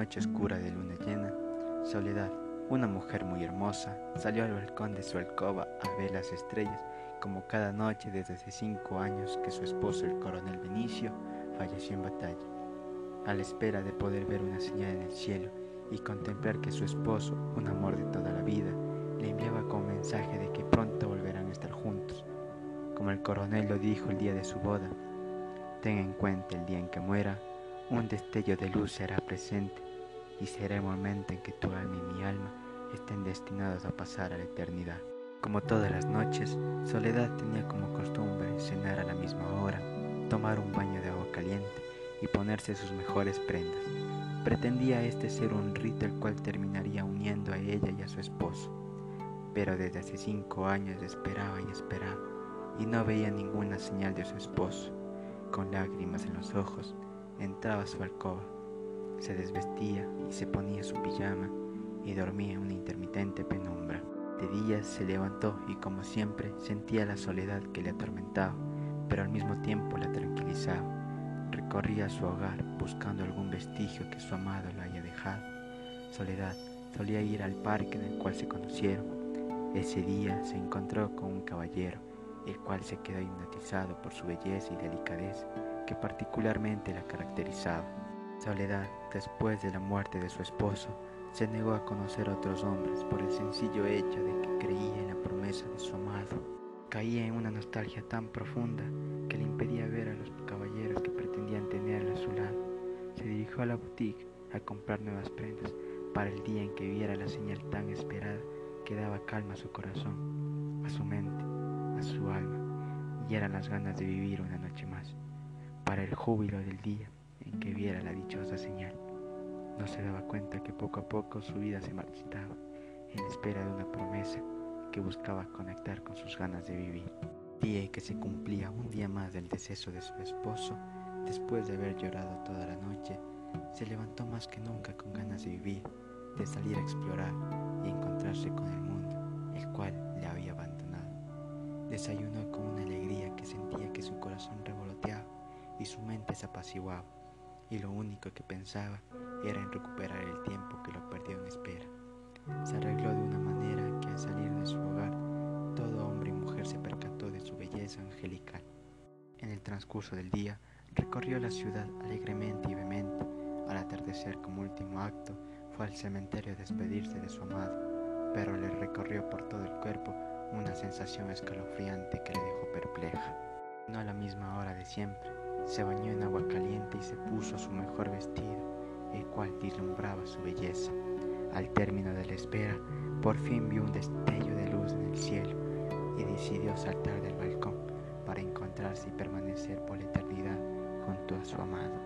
noche oscura de luna llena, Soledad, una mujer muy hermosa, salió al balcón de su alcoba a ver las estrellas, como cada noche desde hace cinco años que su esposo, el coronel Benicio, falleció en batalla. A la espera de poder ver una señal en el cielo y contemplar que su esposo, un amor de toda la vida, le enviaba con mensaje de que pronto volverán a estar juntos. Como el coronel lo dijo el día de su boda, ten en cuenta el día en que muera, un destello de luz será presente y será el momento en que tu alma y mi alma estén destinados a pasar a la eternidad. Como todas las noches, Soledad tenía como costumbre cenar a la misma hora, tomar un baño de agua caliente y ponerse sus mejores prendas. Pretendía este ser un rito el cual terminaría uniendo a ella y a su esposo. Pero desde hace cinco años esperaba y esperaba y no veía ninguna señal de su esposo. Con lágrimas en los ojos, entraba a su alcoba se desvestía y se ponía su pijama y dormía en una intermitente penumbra. De día se levantó y como siempre sentía la soledad que le atormentaba, pero al mismo tiempo la tranquilizaba. Recorría su hogar buscando algún vestigio que su amado lo haya dejado. Soledad solía ir al parque en el cual se conocieron. Ese día se encontró con un caballero, el cual se quedó hipnotizado por su belleza y delicadeza que particularmente la caracterizaba. Soledad, después de la muerte de su esposo, se negó a conocer a otros hombres por el sencillo hecho de que creía en la promesa de su amado. Caía en una nostalgia tan profunda que le impedía ver a los caballeros que pretendían tenerla a su lado. Se dirigió a la boutique a comprar nuevas prendas para el día en que viera la señal tan esperada que daba calma a su corazón, a su mente, a su alma, y eran las ganas de vivir una noche más, para el júbilo del día que viera la dichosa señal. No se daba cuenta que poco a poco su vida se marchitaba en espera de una promesa que buscaba conectar con sus ganas de vivir. Día en que se cumplía un día más del deceso de su esposo, después de haber llorado toda la noche, se levantó más que nunca con ganas de vivir, de salir a explorar y encontrarse con el mundo, el cual le había abandonado. Desayunó con una alegría que sentía que su corazón revoloteaba y su mente se apaciguaba y lo único que pensaba era en recuperar el tiempo que lo perdió en espera. Se arregló de una manera que al salir de su hogar todo hombre y mujer se percató de su belleza angelical. En el transcurso del día recorrió la ciudad alegremente y vehemente. Al atardecer como último acto fue al cementerio a despedirse de su amado, pero le recorrió por todo el cuerpo una sensación escalofriante que le dejó perpleja. No a la misma hora de siempre, se bañó en agua caliente y se puso su mejor vestido, el cual vislumbraba su belleza. Al término de la espera, por fin vio un destello de luz en el cielo y decidió saltar del balcón para encontrarse y permanecer por la eternidad junto a su amado.